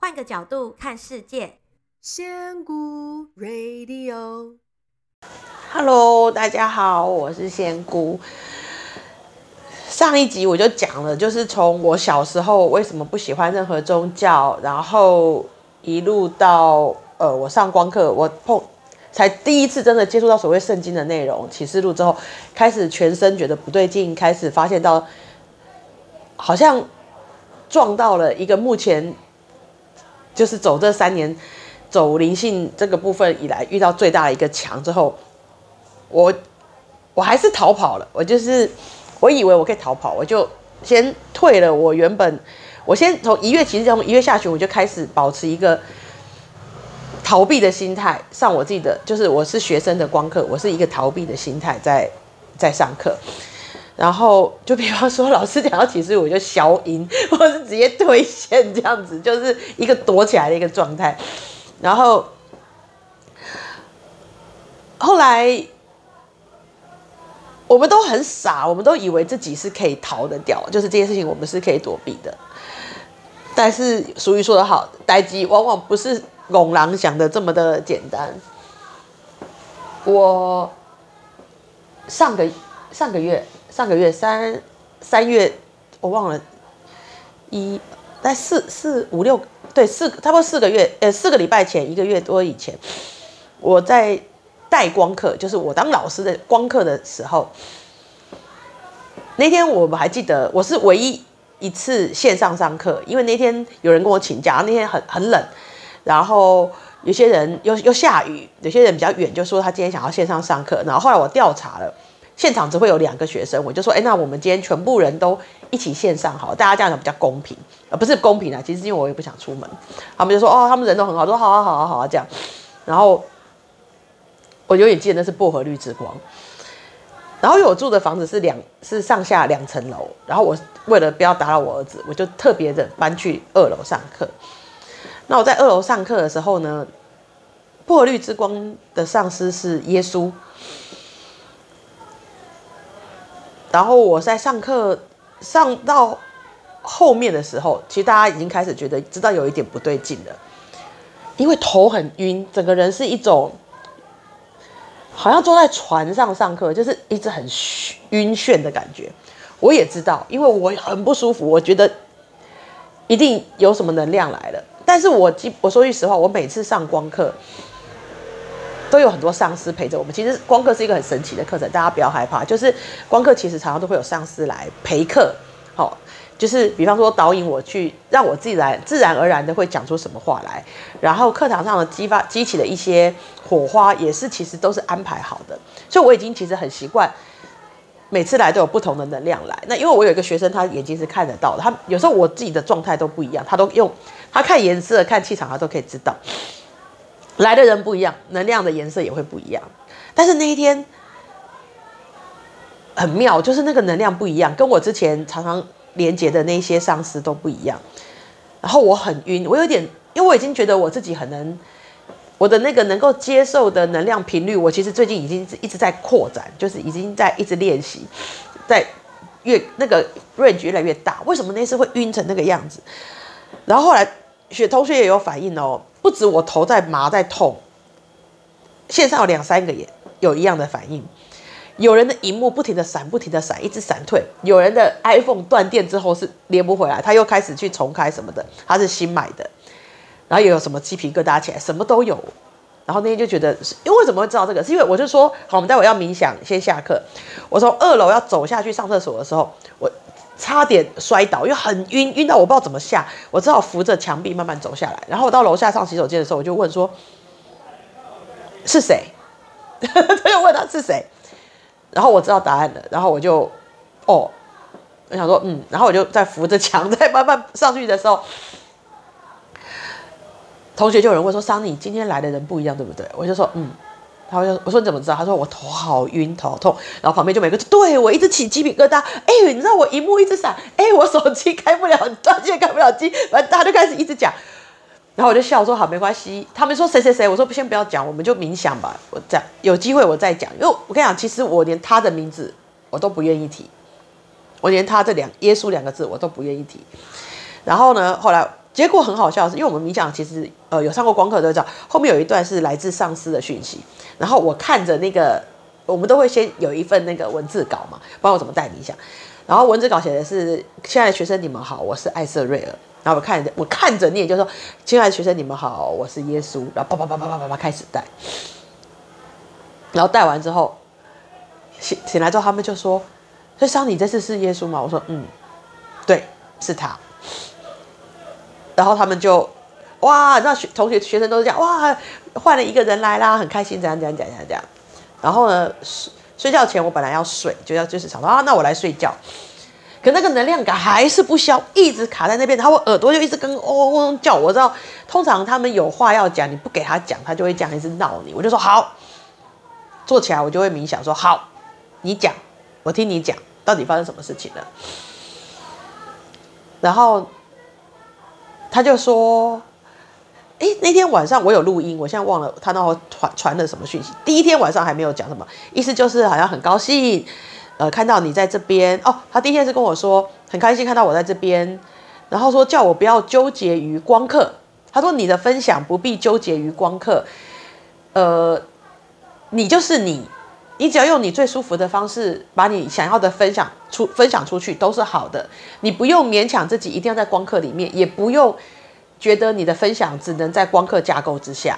换个角度看世界，仙姑 Radio，Hello，大家好，我是仙姑。上一集我就讲了，就是从我小时候为什么不喜欢任何宗教，然后一路到呃我上光课，我碰才第一次真的接触到所谓圣经的内容启示录之后，开始全身觉得不对劲，开始发现到好像撞到了一个目前。就是走这三年，走灵性这个部分以来遇到最大的一个墙之后，我我还是逃跑了。我就是我以为我可以逃跑，我就先退了。我原本我先从一月，其实从一月下旬我就开始保持一个逃避的心态上我自己的，就是我是学生的光课，我是一个逃避的心态在在上课。然后就比方说，老师讲到启示，我就消音，或是直接退线这样子，就是一个躲起来的一个状态。然后后来我们都很傻，我们都以为自己是可以逃得掉，就是这件事情我们是可以躲避的。但是俗语说得好，待机往往不是戆人想的这么的简单。我上个上个月。上个月三三月，我忘了一在四四五六对四差不多四个月呃四个礼拜前一个月多以前，我在带光课，就是我当老师的光课的时候，那天我们还记得我是唯一一次线上上课，因为那天有人跟我请假，那天很很冷，然后有些人又又下雨，有些人比较远，就说他今天想要线上上课，然后后来我调查了。现场只会有两个学生，我就说，哎，那我们今天全部人都一起线上好，大家这样比较公平，呃，不是公平啊，其实因为我也不想出门。他们就说，哦，他们人都很好，说好啊，好啊，好啊，这样。然后我永远记得那是薄荷绿之光。然后因为我住的房子是两是上下两层楼，然后我为了不要打扰我儿子，我就特别的搬去二楼上课。那我在二楼上课的时候呢，薄荷绿之光的上师是耶稣。然后我在上课上到后面的时候，其实大家已经开始觉得知道有一点不对劲了，因为头很晕，整个人是一种好像坐在船上上课，就是一直很晕眩的感觉。我也知道，因为我很不舒服，我觉得一定有什么能量来了。但是我我说句实话，我每次上光课。都有很多上司陪着我们。其实光课是一个很神奇的课程，大家不要害怕。就是光课其实常常都会有上司来陪课，好，就是比方说导引我去，让我自己来自然而然的会讲出什么话来。然后课堂上的激发激起的一些火花，也是其实都是安排好的。所以我已经其实很习惯，每次来都有不同的能量来。那因为我有一个学生，他眼睛是看得到的，他有时候我自己的状态都不一样，他都用他看颜色、看气场，他都可以知道。来的人不一样，能量的颜色也会不一样。但是那一天很妙，就是那个能量不一样，跟我之前常常连接的那些上司都不一样。然后我很晕，我有点，因为我已经觉得我自己很能，我的那个能够接受的能量频率，我其实最近已经一直在扩展，就是已经在一直练习，在越那个 range 越来越大。为什么那次会晕成那个样子？然后后来学同学也有反应哦。不止我头在麻在痛，线上有两三个也有一样的反应。有人的荧幕不停的闪，不停的闪，一直闪退；有人的 iPhone 断电之后是连不回来，他又开始去重开什么的，他是新买的。然后又有什么鸡皮疙瘩起来，什么都有。然后那天就觉得，因为为什么会知道这个？是因为我就说，好，我们待会要冥想，先下课。我从二楼要走下去上厕所的时候，我。差点摔倒，因为很晕，晕到我不知道怎么下，我只好扶着墙壁慢慢走下来。然后我到楼下上洗手间的时候，我就问说：“是谁？” 他就问他是谁，然后我知道答案了。然后我就哦，我想说嗯，然后我就在扶着墙再慢慢上去的时候，同学就有人问说：“桑尼，今天来的人不一样，对不对？”我就说嗯。他就我说你怎么知道？他说我头好晕，头痛。然后旁边就每个对我一直起鸡皮疙瘩。哎，你知道我荧幕一直闪。哎，我手机开不了，断线开不了机。完他就开始一直讲。然后我就笑说好，没关系。他们说谁谁谁，我说先不要讲，我们就冥想吧。我这样有机会我再讲。因为我跟你讲，其实我连他的名字我都不愿意提，我连他这两耶稣两个字我都不愿意提。然后呢，后来。结果很好笑的是，因为我们冥想其实呃有上过光课都知道，后面有一段是来自上司的讯息，然后我看着那个，我们都会先有一份那个文字稿嘛，不知道我怎么带冥想，然后文字稿写的是：亲爱的学生你们好，我是艾瑟瑞尔。然后我看着我看着念，就说：亲爱的学生你们好，我是耶稣。然后叭叭叭叭叭叭叭开始带，然后带完之后醒醒来之后，他们就说：所以桑尼这次是耶稣吗？我说：嗯，对，是他。然后他们就哇，那学同学学生都是讲哇，换了一个人来啦，很开心，怎样怎样怎样怎样。然后呢，睡睡觉前我本来要睡，就要就是想说啊，那我来睡觉。可那个能量感还是不消，一直卡在那边，然后我耳朵就一直跟嗡嗡嗡叫。我知道，通常他们有话要讲，你不给他讲，他就会这样一直闹你。我就说好，坐起来，我就会冥想说好，你讲，我听你讲，到底发生什么事情了。然后。他就说：“哎，那天晚上我有录音，我现在忘了他那会传传了什么讯息。第一天晚上还没有讲什么，意思就是好像很高兴，呃，看到你在这边哦。他第一天是跟我说很开心看到我在这边，然后说叫我不要纠结于光刻。他说你的分享不必纠结于光刻，呃，你就是你。”你只要用你最舒服的方式，把你想要的分享出分享出去，都是好的。你不用勉强自己一定要在光刻里面，也不用觉得你的分享只能在光刻架构之下。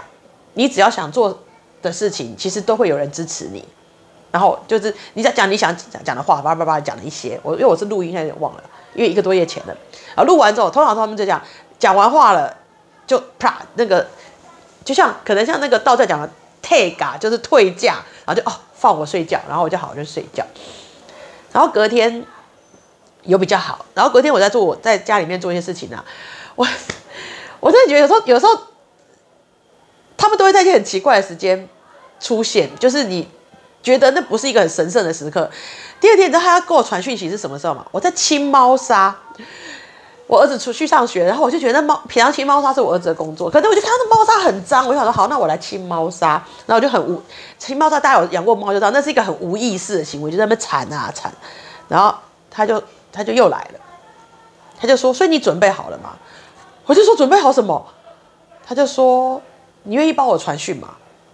你只要想做的事情，其实都会有人支持你。然后就是你在讲你想讲讲的话，叭叭叭讲了一些。我因为我是录音，现在有点忘了，因为一个多月前了。啊，录完之后，通常他们就讲讲完话了，就啪那个，就像可能像那个道在讲的退嘎，就是退价，然后就哦。放我睡觉，然后我就好好就睡觉，然后隔天有比较好，然后隔天我在做我在家里面做一些事情、啊，我 我真的觉得有时候有时候他们都会在一些很奇怪的时间出现，就是你觉得那不是一个很神圣的时刻。第二天你知道他要给我传讯息是什么时候吗？我在清猫砂。我儿子出去上学，然后我就觉得猫平常清猫砂是我儿子的工作，可是我就看到猫砂很脏，我就想说好，那我来清猫砂，然后我就很无清猫砂，大家有养过猫就知道，那是一个很无意识的行为，就在那边铲啊铲，然后他就他就又来了，他就说，所以你准备好了吗？我就说准备好什么？他就说你愿意帮我传讯吗？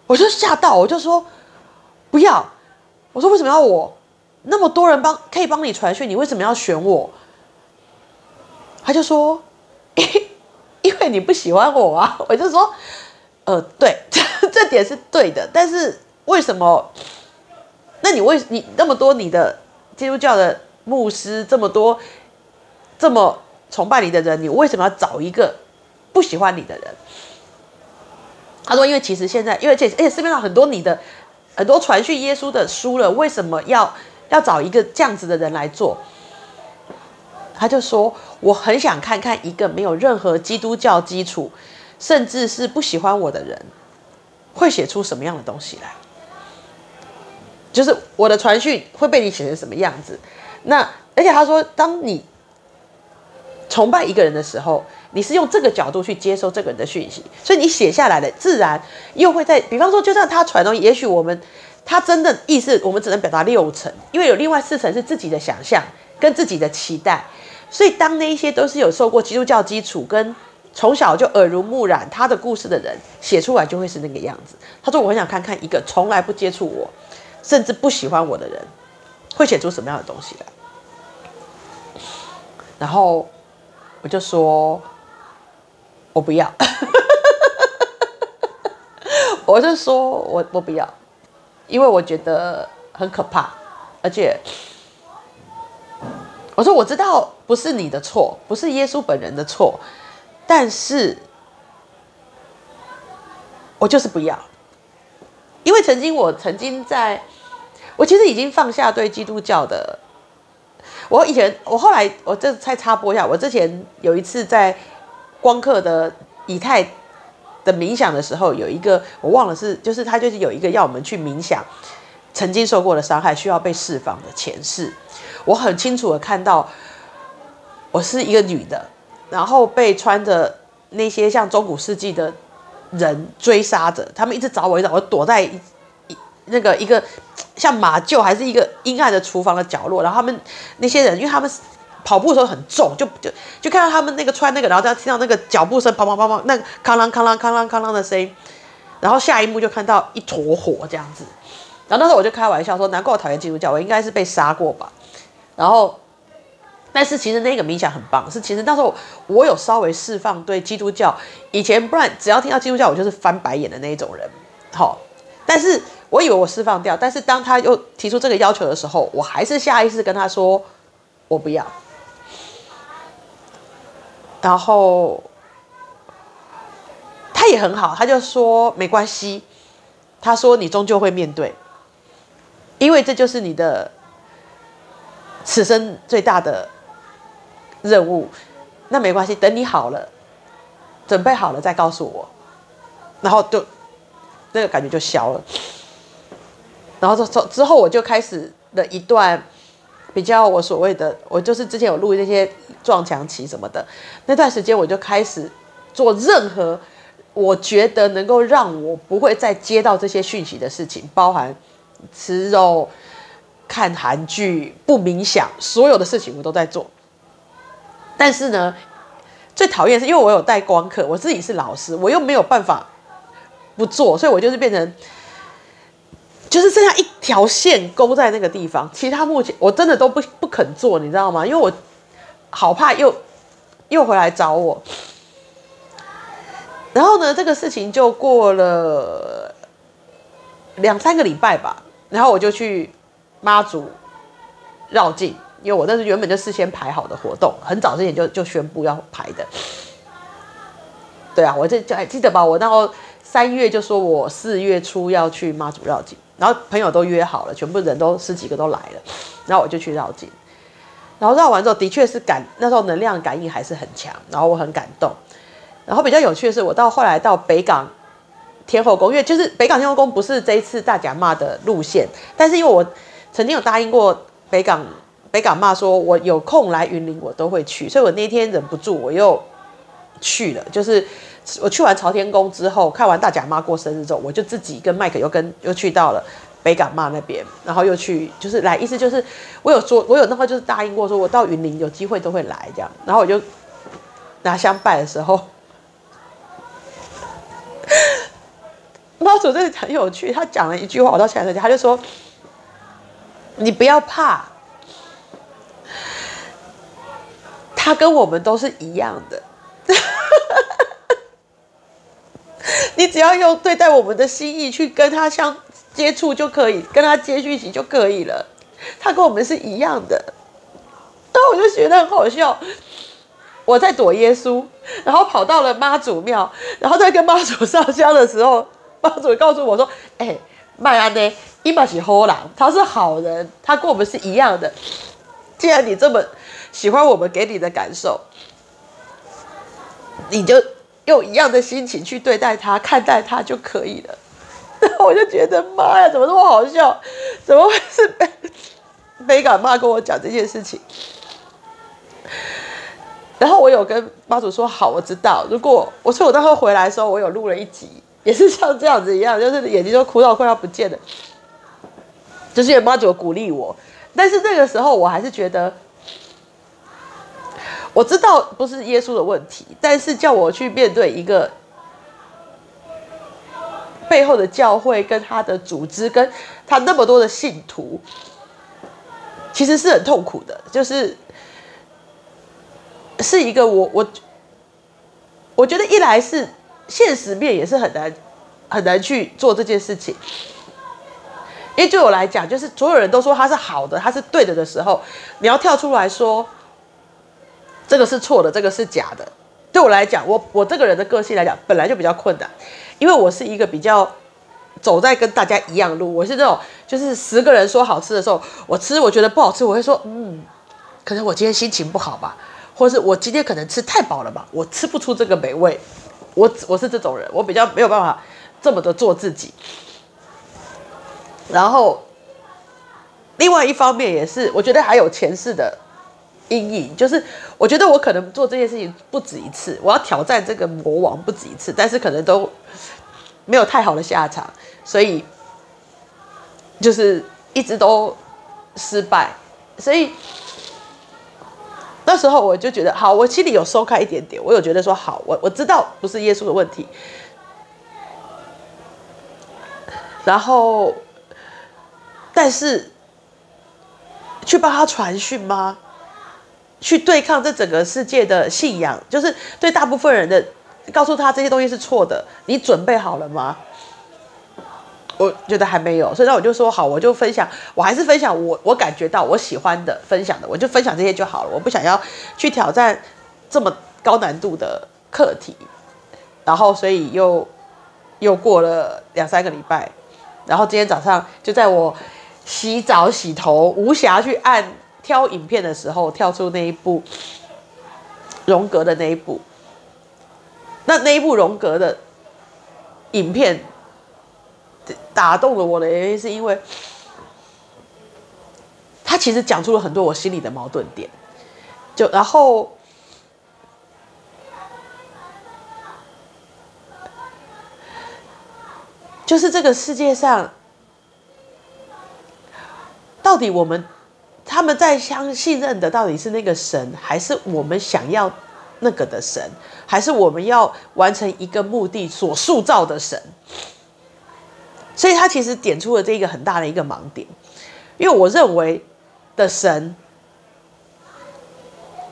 我就吓到，我就说不要，我说为什么要我？那么多人帮可以帮你传讯，你为什么要选我？他就说，因为你不喜欢我啊，我就说，呃，对，这点是对的，但是为什么？那你为你那么多你的基督教的牧师这么多这么崇拜你的人，你为什么要找一个不喜欢你的人？他说，因为其实现在，因为这而且市面上很多你的很多传讯耶稣的书了，为什么要要找一个这样子的人来做？他就说：“我很想看看一个没有任何基督教基础，甚至是不喜欢我的人，会写出什么样的东西来。就是我的传讯会被你写成什么样子。那而且他说，当你崇拜一个人的时候，你是用这个角度去接收这个人的讯息，所以你写下来的自然又会在。比方说，就算他传东西，也许我们他真的意思，我们只能表达六成，因为有另外四成是自己的想象跟自己的期待。”所以，当那一些都是有受过基督教基础，跟从小就耳濡目染他的故事的人写出来，就会是那个样子。他说：“我很想看看一个从来不接触我，甚至不喜欢我的人，会写出什么样的东西来。”然后我就说：“我不要。”我就说我我不要，因为我觉得很可怕，而且。我说我知道不是你的错，不是耶稣本人的错，但是，我就是不要，因为曾经我曾经在，我其实已经放下对基督教的，我以前我后来我这再插播一下，我之前有一次在光刻的以太的冥想的时候，有一个我忘了是，就是他就是有一个要我们去冥想曾经受过的伤害需要被释放的前世。我很清楚的看到，我是一个女的，然后被穿着那些像中古世纪的人追杀着，他们一直找我，一直找我，躲在一那个一个像马厩还是一个阴暗的厨房的角落，然后他们那些人，因为他们跑步的时候很重，就就就看到他们那个穿那个，然后听到那个脚步声，砰砰砰砰，那哐啷哐啷哐啷哐啷的声音，然后下一幕就看到一坨火这样子。然后那时候我就开玩笑说，难怪我讨厌基督教，我应该是被杀过吧。然后，但是其实那个冥想很棒，是其实那时候我有稍微释放对基督教，以前不然只要听到基督教，我就是翻白眼的那一种人。好，但是我以为我释放掉，但是当他又提出这个要求的时候，我还是下意识跟他说我不要。然后他也很好，他就说没关系，他说你终究会面对，因为这就是你的。此生最大的任务，那没关系，等你好了，准备好了再告诉我，然后就那个感觉就消了。然后之之后我就开始了一段比较我所谓的，我就是之前有录那些撞墙期什么的那段时间，我就开始做任何我觉得能够让我不会再接到这些讯息的事情，包含吃肉。看韩剧不冥想，所有的事情我都在做。但是呢，最讨厌是因为我有带光课，我自己是老师，我又没有办法不做，所以我就是变成就是剩下一条线勾在那个地方，其他目前我真的都不不肯做，你知道吗？因为我好怕又又回来找我。然后呢，这个事情就过了两三个礼拜吧，然后我就去。妈祖绕境，因为我那是原本就事先排好的活动，很早之前就就宣布要排的。对啊，我这就还记得吧？我然后三月就说我四月初要去妈祖绕境，然后朋友都约好了，全部人都十几个都来了，然后我就去绕境。然后绕完之后，的确是感那时候能量感应还是很强，然后我很感动。然后比较有趣的是，我到后来到北港天后宫，因为就是北港天后宫不是这一次大甲妈的路线，但是因为我。曾经有答应过北港北港妈说，我有空来云林，我都会去。所以我那天忍不住，我又去了。就是我去完朝天宫之后，看完大甲妈过生日之后，我就自己跟麦克又跟又去到了北港妈那边，然后又去就是来，意思就是我有说，我有那话就是答应过，说我到云林有机会都会来这样。然后我就拿香拜的时候，妈祖真的很有趣，他讲了一句话，我到现在在讲，他就说。你不要怕，他跟我们都是一样的。你只要用对待我们的心意去跟他相接触就可以，跟他接讯息就可以了。他跟我们是一样的。然后我就觉得很好笑，我在躲耶稣，然后跑到了妈祖庙，然后在跟妈祖上香的时候，妈祖告诉我说：“哎、欸，麦安呢？”伊玛是好人，他是好人，他跟我们是一样的。既然你这么喜欢我们给你的感受，你就用一样的心情去对待他、看待他就可以了。然 后我就觉得妈呀，怎么这么好笑？怎么会是没没敢妈跟我讲这件事情？然后我有跟妈祖说好，我知道。如果我说我到时候回来的时候，我有录了一集，也是像这样子一样，就是眼睛都哭到快要不见了。就是因为妈祖鼓励我，但是那个时候我还是觉得，我知道不是耶稣的问题，但是叫我去面对一个背后的教会跟他的组织，跟他那么多的信徒，其实是很痛苦的，就是是一个我我我觉得一来是现实面也是很难很难去做这件事情。因为对我来讲，就是所有人都说他是好的，他是对的的时候，你要跳出来说这个是错的，这个是假的。对我来讲，我我这个人的个性来讲，本来就比较困难，因为我是一个比较走在跟大家一样路。我是那种，就是十个人说好吃的时候，我吃我觉得不好吃，我会说嗯，可能我今天心情不好吧，或是我今天可能吃太饱了吧，我吃不出这个美味。我我是这种人，我比较没有办法这么的做自己。然后，另外一方面也是，我觉得还有前世的阴影，就是我觉得我可能做这件事情不止一次，我要挑战这个魔王不止一次，但是可能都没有太好的下场，所以就是一直都失败。所以那时候我就觉得好，我心里有松开一点点，我有觉得说好，我我知道不是耶稣的问题。然后，但是去帮他传讯吗？去对抗这整个世界的信仰，就是对大部分人的告诉他这些东西是错的，你准备好了吗？我觉得还没有，所以那我就说好，我就分享，我还是分享我我感觉到我喜欢的分享的，我就分享这些就好了。我不想要去挑战这么高难度的课题，然后所以又又过了两三个礼拜，然后今天早上就在我洗澡洗头无暇去按挑影片的时候，跳出那一部荣格的那一部，那那一部荣格的影片。打动了我的原因是因为，他其实讲出了很多我心里的矛盾点，就然后，就是这个世界上，到底我们他们在相信任的到底是那个神，还是我们想要那个的神，还是我们要完成一个目的所塑造的神？所以他其实点出了这一个很大的一个盲点，因为我认为的神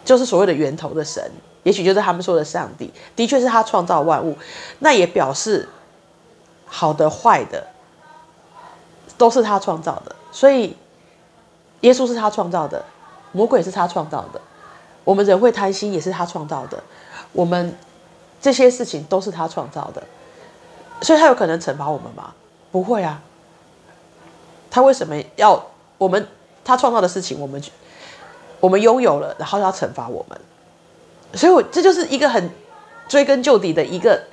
就是所谓的源头的神，也许就是他们说的上帝，的确是他创造万物，那也表示好的坏的都是他创造的，所以耶稣是他创造的，魔鬼是他创造的，我们人会贪心也是他创造的，我们这些事情都是他创造的，所以他有可能惩罚我们吗？不会啊，他为什么要我们？他创造的事情，我们我们拥有了，然后要惩罚我们，所以我这就是一个很追根究底的一个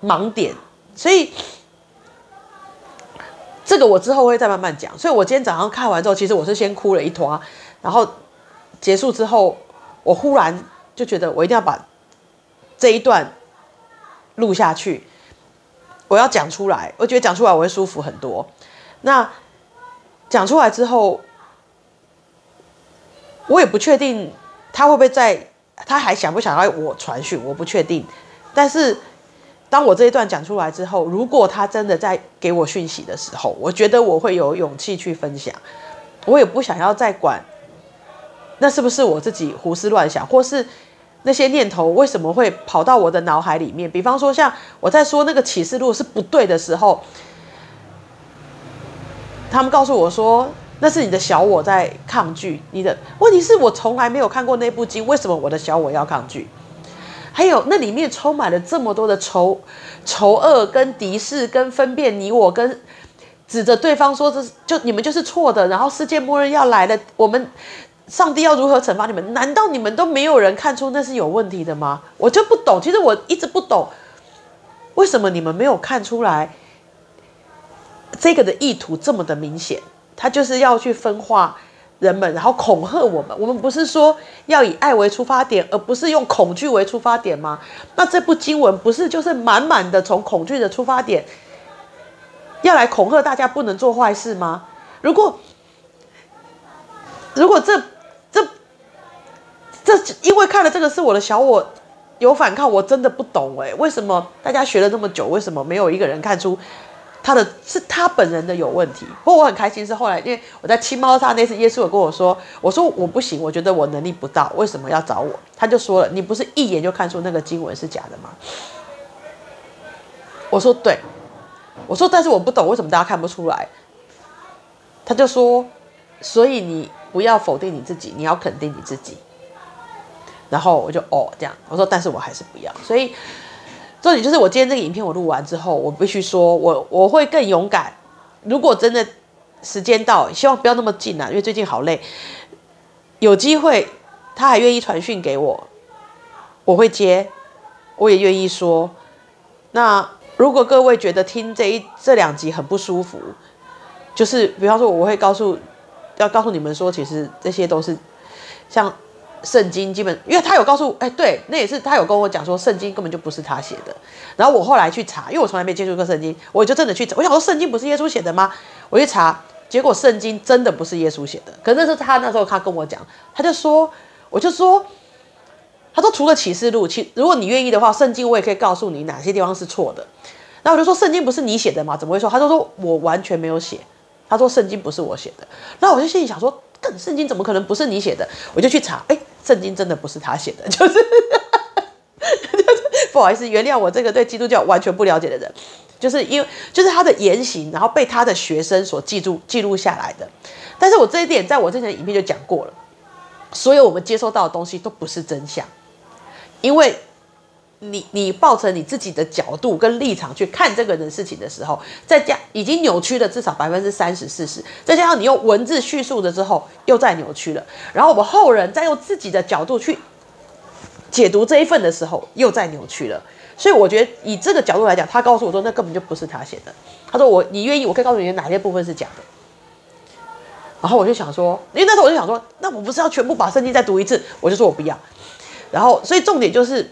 盲点。所以这个我之后会再慢慢讲。所以我今天早上看完之后，其实我是先哭了一坨，然后结束之后，我忽然就觉得我一定要把这一段录下去。我要讲出来，我觉得讲出来我会舒服很多。那讲出来之后，我也不确定他会不会在，他还想不想要我传讯，我不确定。但是当我这一段讲出来之后，如果他真的在给我讯息的时候，我觉得我会有勇气去分享。我也不想要再管，那是不是我自己胡思乱想，或是？那些念头为什么会跑到我的脑海里面？比方说，像我在说那个启示录是不对的时候，他们告诉我说那是你的小我在抗拒你的。问题是我从来没有看过那部经，为什么我的小我要抗拒？还有那里面充满了这么多的仇仇恶、跟敌视、跟分辨你我、跟指着对方说这就你们就是错的，然后世界末日要来了，我们。上帝要如何惩罚你们？难道你们都没有人看出那是有问题的吗？我就不懂。其实我一直不懂，为什么你们没有看出来这个的意图这么的明显？他就是要去分化人们，然后恐吓我们。我们不是说要以爱为出发点，而不是用恐惧为出发点吗？那这部经文不是就是满满的从恐惧的出发点，要来恐吓大家不能做坏事吗？如果如果这这这因为看了这个是我的小我有反抗，我真的不懂诶，为什么大家学了这么久，为什么没有一个人看出他的是他本人的有问题？不过我很开心是后来，因为我在青猫沙那次，耶稣有跟我说，我说我不行，我觉得我能力不到，为什么要找我？他就说了，你不是一眼就看出那个经文是假的吗？我说对，我说但是我不懂为什么大家看不出来？他就说，所以你不要否定你自己，你要肯定你自己。然后我就哦这样，我说但是我还是不要，所以重点就是我今天这个影片我录完之后，我必须说我我会更勇敢。如果真的时间到，希望不要那么近啊，因为最近好累。有机会他还愿意传讯给我，我会接，我也愿意说。那如果各位觉得听这一这两集很不舒服，就是比方说我会告诉要告诉你们说，其实这些都是像。圣经基本，因为他有告诉，哎，对，那也是他有跟我讲说，圣经根本就不是他写的。然后我后来去查，因为我从来没接触过圣经，我就真的去查。我想说，圣经不是耶稣写的吗？我去查，结果圣经真的不是耶稣写的。可是那是他那时候他跟我讲，他就说，我就说，他说除了启示录，其如果你愿意的话，圣经我也可以告诉你哪些地方是错的。然后我就说，圣经不是你写的吗？怎么会说？他就说我完全没有写。他说圣经不是我写的。然后我就心里想说，更圣经怎么可能不是你写的？我就去查，哎，圣经真的不是他写的，就是。不好意思，原谅我这个对基督教完全不了解的人，就是因为就是他的言行，然后被他的学生所记住记录下来的。但是我这一点在我之前的影片就讲过了，所有我们接收到的东西都不是真相，因为你你抱成你自己的角度跟立场去看这个人事情的时候，再加已经扭曲了至少百分之三十四十，再加上你用文字叙述了之后又再扭曲了，然后我们后人再用自己的角度去。解读这一份的时候，又再扭曲了。所以我觉得以这个角度来讲，他告诉我说，那根本就不是他写的。他说我，你愿意，我可以告诉你哪些部分是假的。然后我就想说，因为那时候我就想说，那我不是要全部把圣经再读一次？我就说我不要。然后，所以重点就是，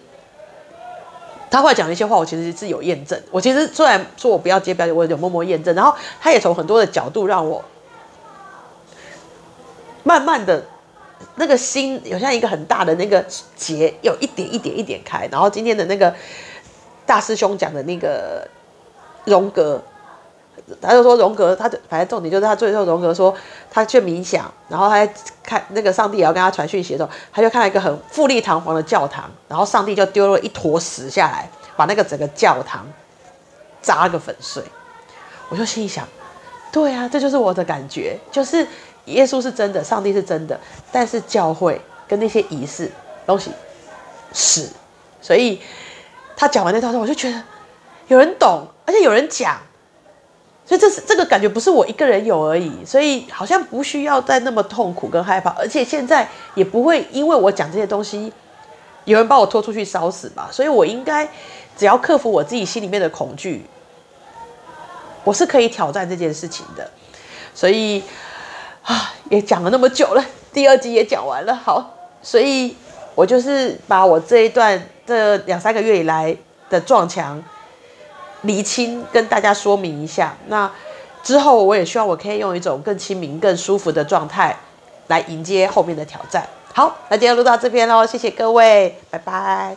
他后来讲的一些话，我其实是有验证。我其实虽然说我不要接标，我有默默验证。然后他也从很多的角度让我慢慢的。那个心有像一个很大的那个结，有一点一点一点开。然后今天的那个大师兄讲的那个荣格，他就说荣格，他就反正重点就是他最后荣格说他去冥想，然后他在看那个上帝也要跟他传讯息的时候，他就看到一个很富丽堂皇的教堂，然后上帝就丢了一坨屎下来，把那个整个教堂砸个粉碎。我就心里想，对啊，这就是我的感觉，就是。耶稣是真的，上帝是真的，但是教会跟那些仪式东西是，所以他讲完那套之后，我就觉得有人懂，而且有人讲，所以这是这个感觉不是我一个人有而已，所以好像不需要再那么痛苦跟害怕，而且现在也不会因为我讲这些东西，有人把我拖出去烧死吧，所以我应该只要克服我自己心里面的恐惧，我是可以挑战这件事情的，所以。啊，也讲了那么久了，第二集也讲完了。好，所以我就是把我这一段这两三个月以来的撞墙厘清，跟大家说明一下。那之后我也希望我可以用一种更亲民、更舒服的状态来迎接后面的挑战。好，那今天录到这边喽，谢谢各位，拜拜。